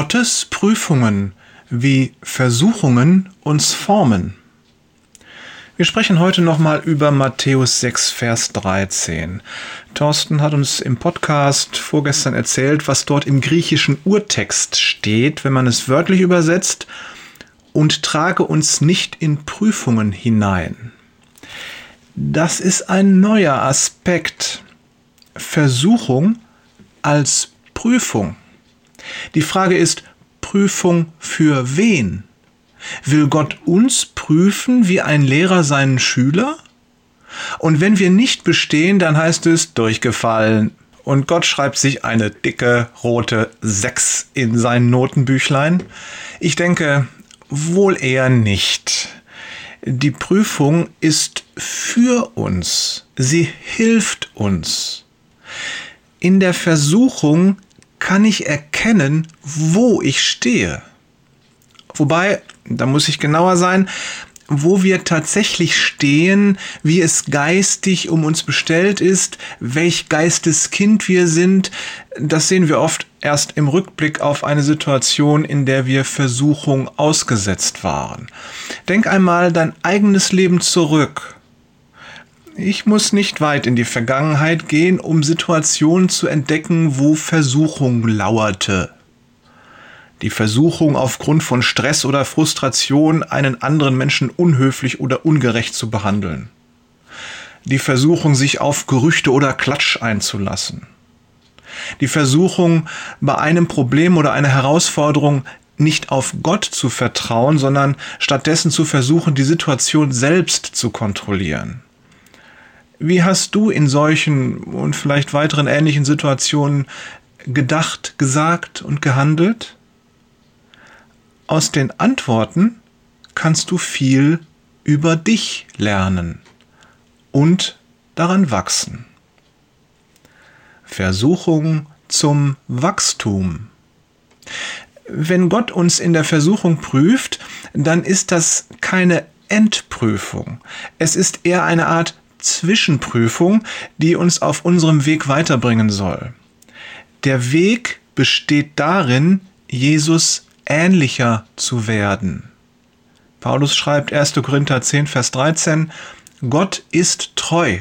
Gottes Prüfungen wie Versuchungen uns formen. Wir sprechen heute nochmal über Matthäus 6, Vers 13. Thorsten hat uns im Podcast vorgestern erzählt, was dort im griechischen Urtext steht, wenn man es wörtlich übersetzt, und trage uns nicht in Prüfungen hinein. Das ist ein neuer Aspekt. Versuchung als Prüfung. Die Frage ist, Prüfung für wen? Will Gott uns prüfen wie ein Lehrer seinen Schüler? Und wenn wir nicht bestehen, dann heißt es durchgefallen. Und Gott schreibt sich eine dicke rote 6 in sein Notenbüchlein. Ich denke, wohl eher nicht. Die Prüfung ist für uns. Sie hilft uns. In der Versuchung kann ich erkennen, wo ich stehe. Wobei, da muss ich genauer sein, wo wir tatsächlich stehen, wie es geistig um uns bestellt ist, welch Geisteskind wir sind, das sehen wir oft erst im Rückblick auf eine Situation, in der wir Versuchung ausgesetzt waren. Denk einmal dein eigenes Leben zurück. Ich muss nicht weit in die Vergangenheit gehen, um Situationen zu entdecken, wo Versuchung lauerte die Versuchung aufgrund von Stress oder Frustration einen anderen Menschen unhöflich oder ungerecht zu behandeln. Die Versuchung, sich auf Gerüchte oder Klatsch einzulassen. Die Versuchung, bei einem Problem oder einer Herausforderung nicht auf Gott zu vertrauen, sondern stattdessen zu versuchen, die Situation selbst zu kontrollieren. Wie hast du in solchen und vielleicht weiteren ähnlichen Situationen gedacht, gesagt und gehandelt? Aus den Antworten kannst du viel über dich lernen und daran wachsen. Versuchung zum Wachstum. Wenn Gott uns in der Versuchung prüft, dann ist das keine Endprüfung. Es ist eher eine Art Zwischenprüfung, die uns auf unserem Weg weiterbringen soll. Der Weg besteht darin, Jesus ähnlicher zu werden. Paulus schreibt 1. Korinther 10, Vers 13, Gott ist treu.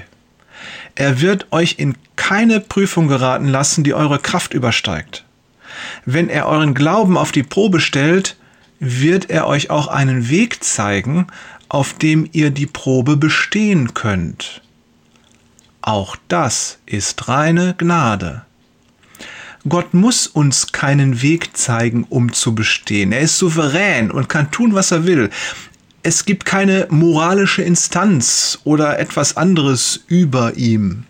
Er wird euch in keine Prüfung geraten lassen, die eure Kraft übersteigt. Wenn er euren Glauben auf die Probe stellt, wird er euch auch einen Weg zeigen, auf dem ihr die Probe bestehen könnt. Auch das ist reine Gnade. Gott muss uns keinen Weg zeigen, um zu bestehen. Er ist souverän und kann tun, was er will. Es gibt keine moralische Instanz oder etwas anderes über ihm.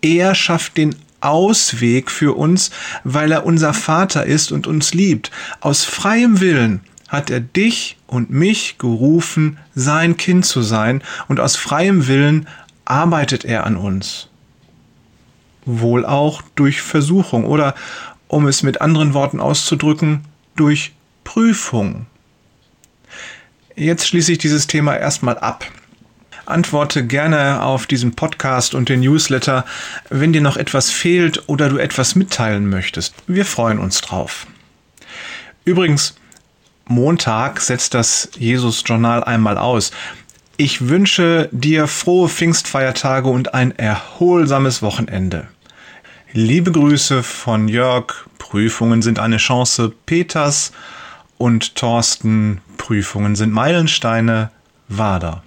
Er schafft den Ausweg für uns, weil er unser Vater ist und uns liebt. Aus freiem Willen hat er dich und mich gerufen, sein Kind zu sein, und aus freiem Willen arbeitet er an uns wohl auch durch Versuchung oder, um es mit anderen Worten auszudrücken, durch Prüfung. Jetzt schließe ich dieses Thema erstmal ab. Antworte gerne auf diesen Podcast und den Newsletter, wenn dir noch etwas fehlt oder du etwas mitteilen möchtest. Wir freuen uns drauf. Übrigens, Montag setzt das Jesus-Journal einmal aus. Ich wünsche dir frohe Pfingstfeiertage und ein erholsames Wochenende. Liebe Grüße von Jörg. Prüfungen sind eine Chance Peters und Thorsten. Prüfungen sind Meilensteine Wader.